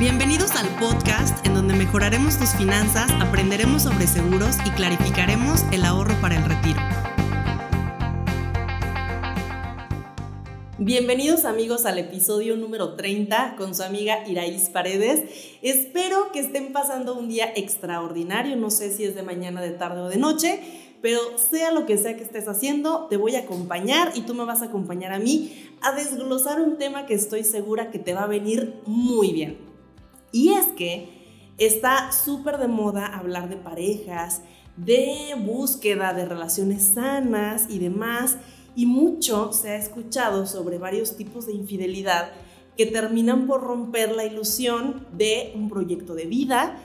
Bienvenidos al podcast en donde mejoraremos tus finanzas, aprenderemos sobre seguros y clarificaremos el ahorro para el retiro. Bienvenidos amigos al episodio número 30 con su amiga Iraís Paredes. Espero que estén pasando un día extraordinario, no sé si es de mañana, de tarde o de noche, pero sea lo que sea que estés haciendo, te voy a acompañar y tú me vas a acompañar a mí a desglosar un tema que estoy segura que te va a venir muy bien. Y es que está súper de moda hablar de parejas, de búsqueda de relaciones sanas y demás y mucho se ha escuchado sobre varios tipos de infidelidad que terminan por romper la ilusión de un proyecto de vida,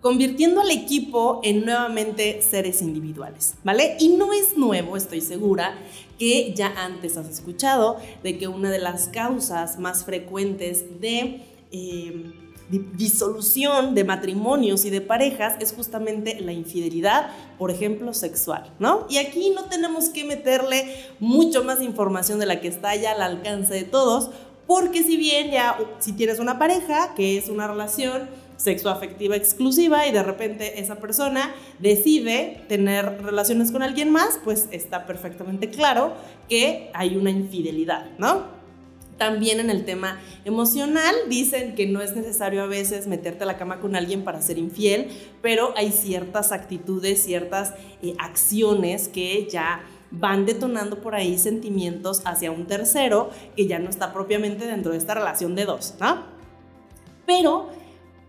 convirtiendo al equipo en nuevamente seres individuales, ¿vale? Y no es nuevo, estoy segura, que ya antes has escuchado de que una de las causas más frecuentes de... Eh, disolución de matrimonios y de parejas es justamente la infidelidad, por ejemplo, sexual, ¿no? Y aquí no tenemos que meterle mucho más información de la que está ya al alcance de todos, porque si bien ya, si tienes una pareja, que es una relación sexoafectiva exclusiva y de repente esa persona decide tener relaciones con alguien más, pues está perfectamente claro que hay una infidelidad, ¿no? También en el tema emocional dicen que no es necesario a veces meterte a la cama con alguien para ser infiel, pero hay ciertas actitudes, ciertas eh, acciones que ya van detonando por ahí sentimientos hacia un tercero que ya no está propiamente dentro de esta relación de dos, ¿no? Pero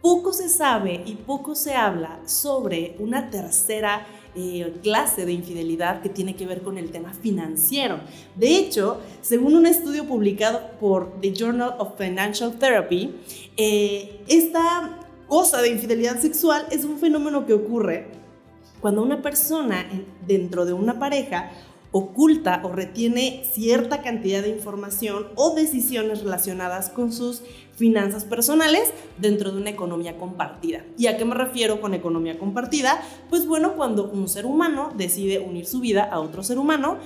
poco se sabe y poco se habla sobre una tercera eh, clase de infidelidad que tiene que ver con el tema financiero. De hecho, según un estudio publicado por The Journal of Financial Therapy, eh, esta cosa de infidelidad sexual es un fenómeno que ocurre cuando una persona dentro de una pareja oculta o retiene cierta cantidad de información o decisiones relacionadas con sus finanzas personales dentro de una economía compartida. ¿Y a qué me refiero con economía compartida? Pues bueno, cuando un ser humano decide unir su vida a otro ser humano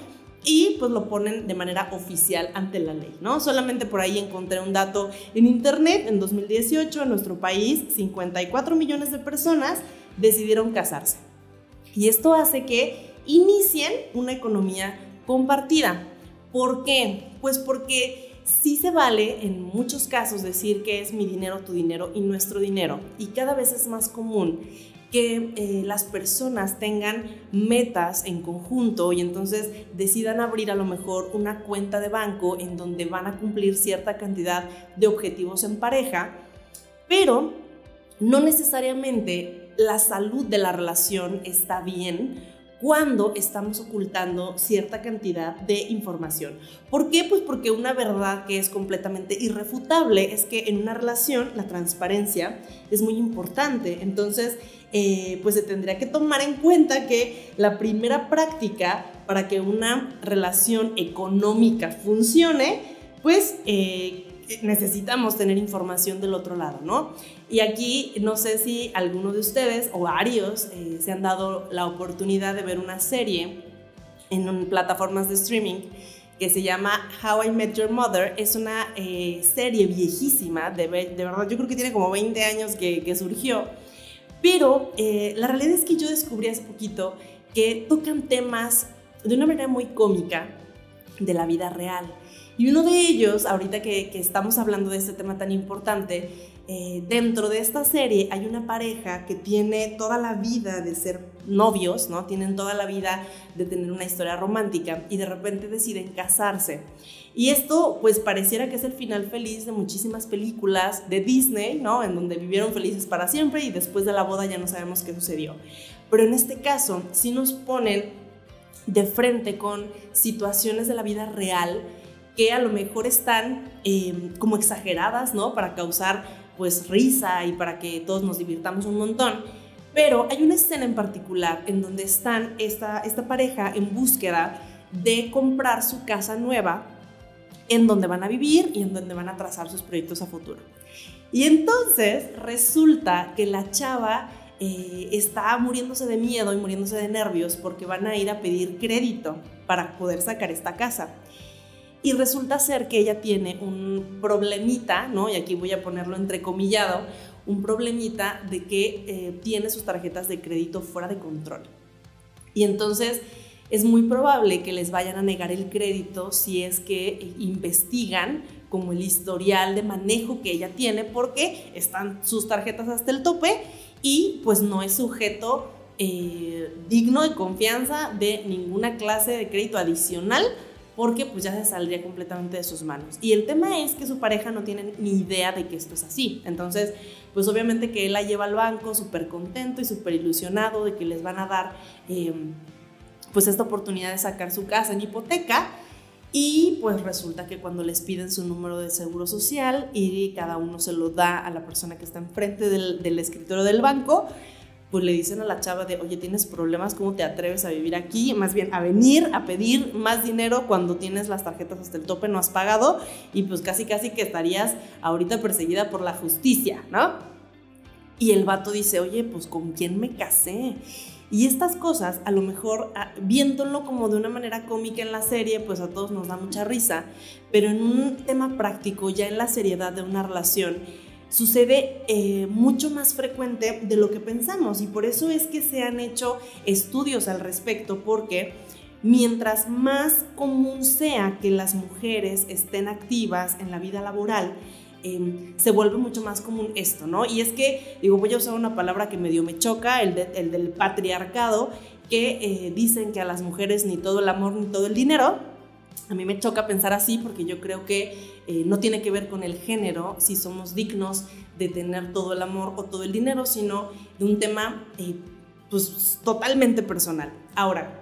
y pues lo ponen de manera oficial ante la ley, ¿no? Solamente por ahí encontré un dato en internet, en 2018 en nuestro país 54 millones de personas decidieron casarse. Y esto hace que inicien una economía compartida. ¿Por qué? Pues porque sí se vale en muchos casos decir que es mi dinero, tu dinero y nuestro dinero. Y cada vez es más común que eh, las personas tengan metas en conjunto y entonces decidan abrir a lo mejor una cuenta de banco en donde van a cumplir cierta cantidad de objetivos en pareja, pero no necesariamente la salud de la relación está bien cuando estamos ocultando cierta cantidad de información. ¿Por qué? Pues porque una verdad que es completamente irrefutable es que en una relación la transparencia es muy importante. Entonces, eh, pues se tendría que tomar en cuenta que la primera práctica para que una relación económica funcione, pues eh, necesitamos tener información del otro lado, ¿no? Y aquí no sé si alguno de ustedes o varios eh, se han dado la oportunidad de ver una serie en plataformas de streaming que se llama How I Met Your Mother. Es una eh, serie viejísima, de, de, verdad, yo creo que tiene como 20 años que, surgió. Pero eh, la realidad es que yo descubrí hace poquito que tocan temas de una manera muy cómica de la vida real. Y uno de ellos, ahorita que, estamos hablando de este tema tan importante, eh, dentro de esta serie hay una pareja que tiene toda la vida de ser novios, ¿no? Tienen toda la vida de tener una historia romántica y de repente deciden casarse. Y esto pues pareciera que es el final feliz de muchísimas películas de Disney, ¿no? En donde vivieron felices para siempre y después de la boda ya no sabemos qué sucedió. Pero en este caso sí nos ponen de frente con situaciones de la vida real que a lo mejor están em, como exageradas, ¿no? Para causar pues risa y para que todos nos divirtamos un montón. Pero hay una escena en particular en donde están esta, esta pareja en búsqueda de comprar su casa nueva en donde van a vivir y en donde van a trazar sus proyectos a futuro. Y entonces resulta que la chava eh, está muriéndose de miedo y muriéndose de nervios porque van a ir a pedir crédito para poder sacar esta casa. Y resulta ser que ella tiene un problemita, ¿no? Y aquí voy a ponerlo entrecomillado, un problemita de que eh, tiene sus tarjetas de crédito fuera de control. Y entonces es muy probable que les vayan a negar el crédito si es que eh, investigan como el historial de manejo que ella tiene porque están sus tarjetas hasta el tope y pues no es sujeto eh, digno de confianza de ninguna clase de crédito adicional porque pues ya se saldría completamente de sus manos. Y el tema es que su pareja no tiene ni idea de que esto es así. Entonces, pues obviamente que él la lleva al banco súper contento y súper ilusionado de que les van a dar em, pues esta oportunidad de sacar su casa en hipoteca. Y pues resulta que cuando les piden su número de seguro social y cada uno se lo da a la persona que está enfrente del, del escritorio del banco, pues le dicen a la chava de, oye, tienes problemas, ¿cómo te atreves a vivir aquí? Más bien a venir a pedir más dinero cuando tienes las tarjetas hasta el tope, no has pagado y pues casi casi que estarías ahorita perseguida por la justicia, ¿no? Y el vato dice, oye, pues ¿con quién me casé? Y estas cosas, a lo mejor ah, viéndolo como de una manera cómica en la serie, pues a todos nos da mucha risa, pero en un tema práctico, ya en la seriedad de una relación, sucede eh, mucho más frecuente de lo que pensamos y por eso es que se han hecho estudios al respecto porque mientras más común sea que las mujeres estén activas en la vida laboral, em, se vuelve mucho más común esto, ¿no? Y es que, digo, voy a usar una palabra que medio me choca, el, del patriarcado, que eh, dicen que a las mujeres ni todo el amor ni todo el dinero, a mí me choca pensar así porque yo creo que eh, no tiene que ver con el género, si somos dignos de tener todo el amor o todo el dinero, sino de un tema eh, pues totalmente personal. Ahora,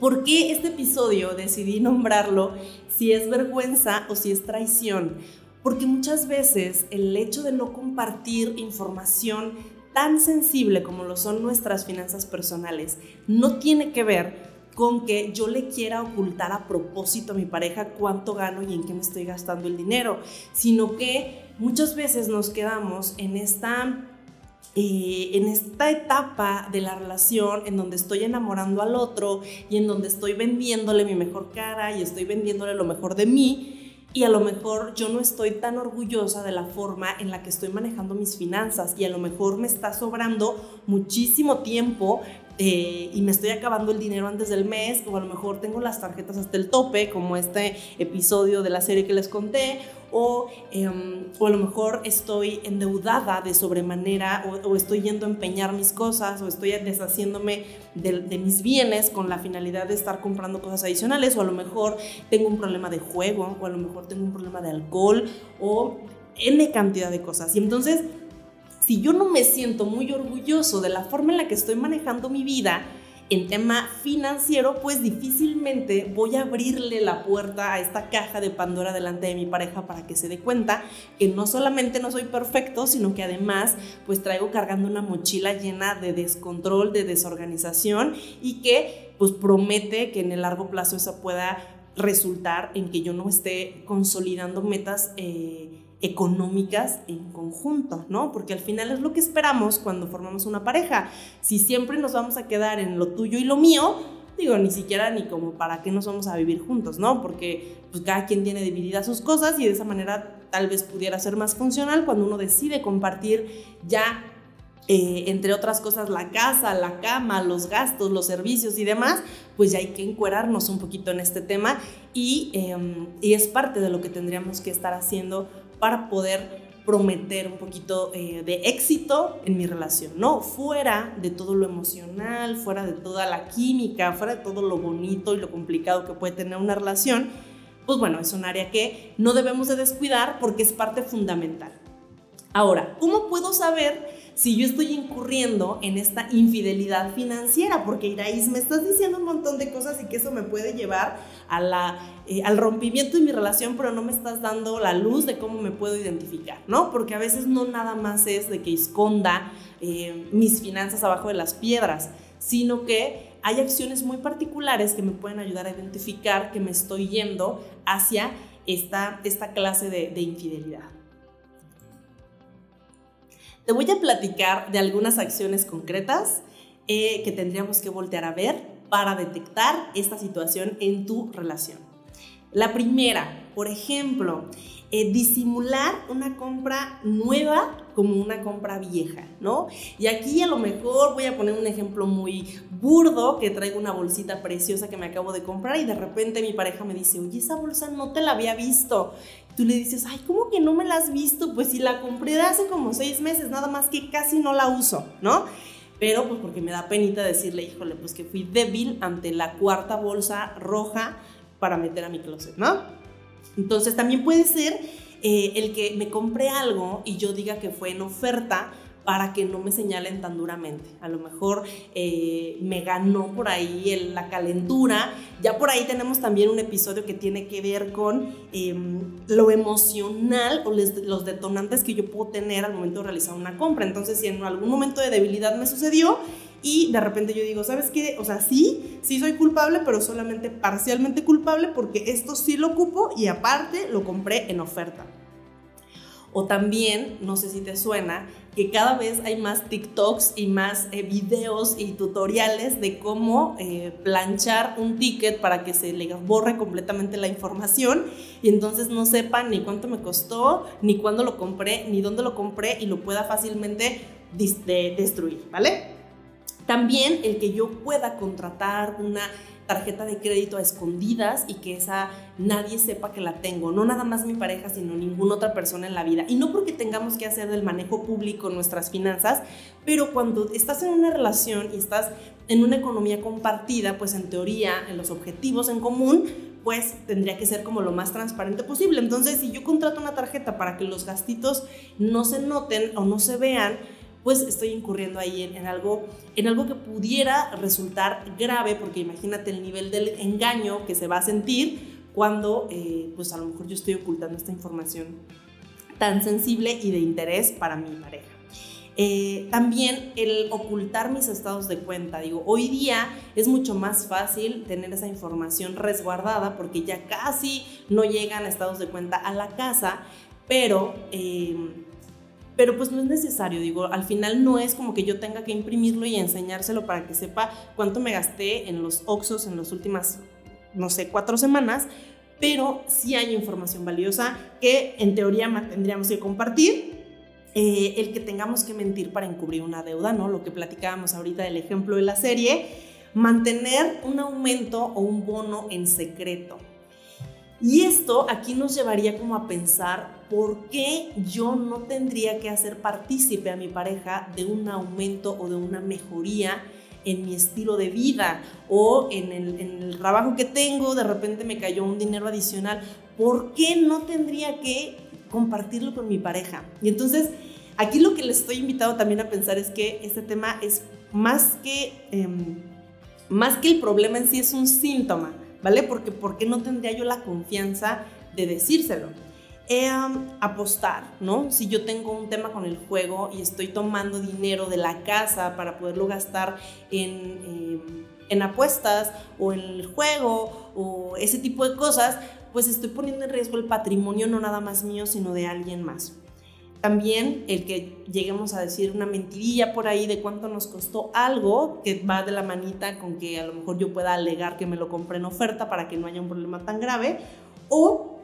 ¿por qué este episodio decidí nombrarlo si es vergüenza o si es traición? Porque muchas veces el hecho de no compartir información tan sensible como lo son nuestras finanzas personales no tiene que ver con que yo le quiera ocultar a propósito a mi pareja cuánto gano y en qué me estoy gastando el dinero, sino que muchas veces nos quedamos en esta, eh, en esta etapa de la relación en donde estoy enamorando al otro y en donde estoy vendiéndole mi mejor cara y estoy vendiéndole lo mejor de mí. Y a lo mejor yo no estoy tan orgullosa de la forma en la que estoy manejando mis finanzas y a lo mejor me está sobrando muchísimo tiempo eh, y me estoy acabando el dinero antes del mes, o a lo mejor tengo las tarjetas hasta el tope, como este episodio de la serie que les conté, o, em, o a lo mejor estoy endeudada de sobremanera, o, estoy yendo a empeñar mis cosas, o estoy deshaciéndome de, de, mis bienes con la finalidad de estar comprando cosas adicionales, o a lo mejor tengo un problema de juego, o a lo mejor tengo un problema de alcohol, o N cantidad de cosas. Y entonces si yo no me siento muy orgulloso de la forma en la que estoy manejando mi vida en tema financiero, pues difícilmente voy a abrirle la puerta a esta caja de Pandora delante de mi pareja para que se dé cuenta que no solamente no soy perfecto, sino que además pues traigo cargando una mochila llena de descontrol, de desorganización y que pues promete que en el largo plazo eso pueda resultar en que yo no esté consolidando metas. Eh, económicas en conjunto, ¿no? Porque al final es lo que esperamos cuando formamos una pareja. Si siempre nos vamos a quedar en lo tuyo y lo mío, digo, ni siquiera ni como para qué nos vamos a vivir juntos, ¿no? Porque pues cada quien tiene divididas sus cosas y de esa manera tal vez pudiera ser más funcional cuando uno decide compartir ya eh, entre otras cosas, la casa, la cama, los gastos, los servicios y demás, pues ya hay que encuerarnos un poquito en este tema y, em, y es parte de lo que tendríamos que estar haciendo para poder prometer un poquito eh, de éxito en mi relación, ¿no? Fuera de todo lo emocional, fuera de toda la química, fuera de todo lo bonito y lo complicado que puede tener una relación, pues bueno, es un área que no debemos de descuidar porque es parte fundamental. Ahora, ¿cómo puedo saber si yo estoy incurriendo en esta infidelidad financiera, porque Iraís, me estás diciendo un montón de cosas y que eso me puede llevar a la, eh, al rompimiento de mi relación, pero no me estás dando la luz de cómo me puedo identificar, ¿no? Porque a veces no nada más es de que esconda eh, mis finanzas abajo de las piedras, sino que hay acciones muy particulares que me pueden ayudar a identificar que me estoy yendo hacia esta, esta clase de, de infidelidad. Te voy a platicar de algunas acciones concretas eh, que tendríamos que voltear a ver para detectar esta situación en tu relación. La primera, por ejemplo, eh, disimular una compra nueva como una compra vieja, ¿no? Y aquí a lo mejor voy a poner un ejemplo muy burdo, que traigo una bolsita preciosa que me acabo de comprar y de repente mi pareja me dice, oye, esa bolsa no te la había visto. Tú le dices, ay, ¿cómo que no me la has visto? Pues si la compré hace como seis meses, nada más que casi no la uso, ¿no? Pero pues porque me da penita decirle, híjole, pues que fui débil ante la cuarta bolsa roja para meter a mi closet, ¿no? Entonces también puede ser eh, el que me compre algo y yo diga que fue en oferta para que no me señalen tan duramente. A lo mejor eh, me ganó por ahí la calentura. Ya por ahí tenemos también un episodio que tiene que ver con em, lo emocional o los detonantes que yo puedo tener al momento de realizar una compra. Entonces, si en algún momento de debilidad me sucedió, y de repente yo digo, ¿sabes qué? O sea, sí, sí soy culpable, pero solamente parcialmente culpable porque esto sí lo ocupo y aparte lo compré en oferta. O también, no sé si te suena, que cada vez hay más TikToks y más eh, videos y tutoriales de cómo eh, planchar un ticket para que se le borre completamente la información y entonces no sepan ni cuánto me costó, ni cuándo lo compré, ni dónde lo compré y lo pueda fácilmente destruir, ¿vale? También el que yo pueda contratar una tarjeta de crédito a escondidas y que esa nadie sepa que la tengo, no nada más mi pareja, sino ninguna otra persona en la vida. Y no porque tengamos que hacer del manejo público nuestras finanzas, pero cuando estás en una relación y estás en una economía compartida, pues en teoría, en los objetivos en común, pues tendría que ser como lo más transparente posible. Entonces, si yo contrato una tarjeta para que los gastitos no se noten o no se vean, pues estoy incurriendo ahí en, algo, en algo que pudiera resultar grave, porque imagínate el nivel del engaño que se va a sentir cuando, eh, pues a lo mejor yo estoy ocultando esta información tan sensible y de interés para mi pareja. Eh, también el ocultar mis estados de cuenta. Digo, hoy día es mucho más fácil tener esa información resguardada porque ya casi no llegan estados de cuenta a la casa, pero eh, pero pues no es necesario, digo, al final no es como que yo tenga que imprimirlo y enseñárselo para que sepa cuánto me gasté en los Oxos en las últimas, no sé, cuatro semanas, pero sí hay información valiosa que en teoría tendríamos que compartir. Eh, el que tengamos que mentir para encubrir una deuda, ¿no? Lo que platicábamos ahorita del ejemplo de la serie, mantener un aumento o un bono en secreto. Y esto aquí nos llevaría como a pensar por qué yo no tendría que hacer partícipe a mi pareja de un aumento o de una mejoría en mi estilo de vida o en el, trabajo que tengo, de repente me cayó un dinero adicional. ¿Por qué no tendría que compartirlo con mi pareja? Y entonces, aquí lo que les estoy invitado también a pensar es que este tema es más que, em, más que el problema en sí, es un síntoma ¿vale? Porque ¿por qué no tendría yo la confianza de decírselo? Eh, apostar, ¿no? Si yo tengo un tema con el juego y estoy tomando dinero de la casa para poderlo gastar en, eh, en apuestas o en el juego o ese tipo de cosas, pues estoy poniendo en riesgo el patrimonio no nada más mío, sino de alguien más. También el que lleguemos a decir una mentirilla por ahí de cuánto nos costó algo que va de la manita con que a lo mejor yo pueda alegar que me lo compré en oferta para que no haya un problema tan grave. O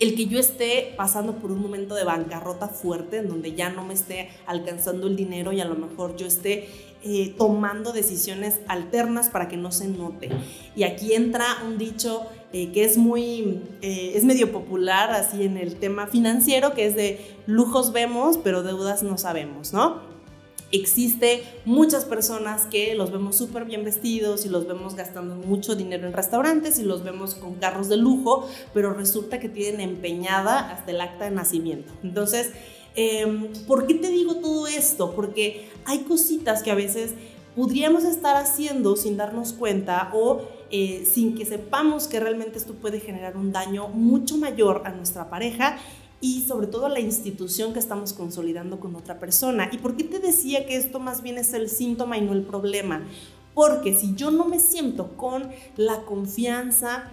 el que yo esté pasando por un momento de bancarrota fuerte en donde ya no me esté alcanzando el dinero y a lo mejor yo esté eh, tomando decisiones alternas para que no se note. Y aquí entra un dicho eh, que es muy, eh, es medio popular así en el tema financiero, que es de lujos vemos, pero deudas no sabemos, ¿no? Existe muchas personas que los vemos súper bien vestidos y los vemos gastando mucho dinero en restaurantes y los vemos con carros de lujo, pero resulta que tienen empeñada hasta el acta de nacimiento. Entonces, em, ¿por qué te digo todo esto? Porque hay cositas que a veces podríamos estar haciendo sin darnos cuenta o eh, sin que sepamos que realmente esto puede generar un daño mucho mayor a nuestra pareja y sobre todo a la institución que estamos consolidando con otra persona. ¿Y por qué te decía que esto más bien es el síntoma y no el problema? Porque si yo no me siento con la confianza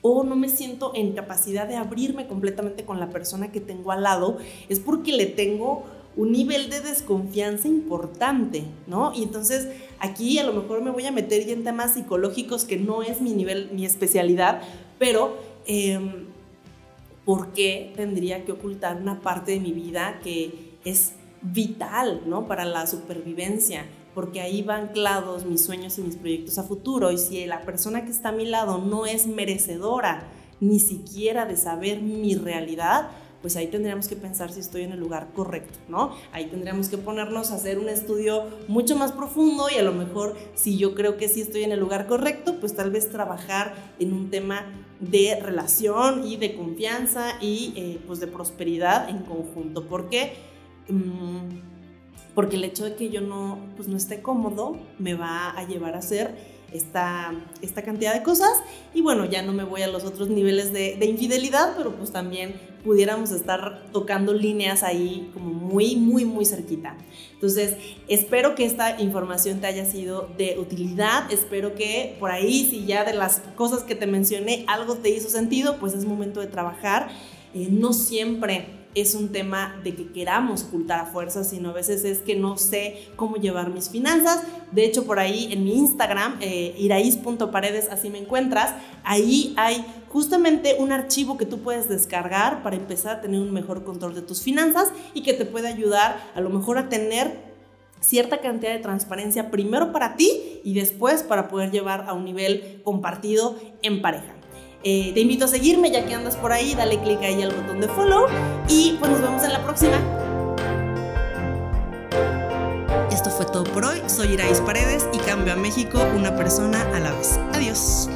o no me siento en capacidad de abrirme completamente con la persona que tengo al lado, es porque le tengo un nivel de desconfianza importante, ¿no? Y entonces aquí a lo mejor me voy a meter en temas psicológicos que no es mi nivel, mi especialidad, pero em, ¿por qué tendría que ocultar una parte de mi vida que es vital, ¿no? Para la supervivencia, porque ahí van anclados mis sueños y mis proyectos a futuro. Y si la persona que está a mi lado no es merecedora ni siquiera de saber mi realidad, pues ahí tendríamos que pensar si estoy en el lugar correcto, ¿no? Ahí tendríamos que ponernos a hacer un estudio mucho más profundo y a lo mejor si yo creo que sí estoy en el lugar correcto, pues tal vez trabajar en un tema de relación y de confianza y eh, pues de prosperidad en conjunto. ¿Por qué? Mm, porque el hecho de que yo no, pues no esté cómodo me va a llevar a hacer esta, esta cantidad de cosas. Y bueno, ya no me voy a los otros niveles de, de, infidelidad, pero pues también pudiéramos estar tocando líneas ahí como muy, muy, muy cerquita. Entonces, espero que esta información te haya sido de utilidad. Espero que por ahí, si ya de las cosas que te mencioné algo te hizo sentido, pues es momento de trabajar. Eh, no siempre es un tema de que queramos ocultar a fuerzas, sino a veces es que no sé cómo llevar mis finanzas. De hecho, por ahí en mi Instagram, eh, así me encuentras, ahí hay justamente un archivo que tú puedes descargar para empezar a tener un mejor control de tus finanzas y que te puede ayudar a lo mejor a tener cierta cantidad de transparencia primero para ti y después para poder llevar a un nivel compartido en pareja. Eh, te invito a seguirme ya que andas por ahí, dale click ahí al botón de follow y pues nos vemos en la próxima. Esto fue todo por hoy, soy Irais Paredes y cambio a México una persona a la vez. Adiós.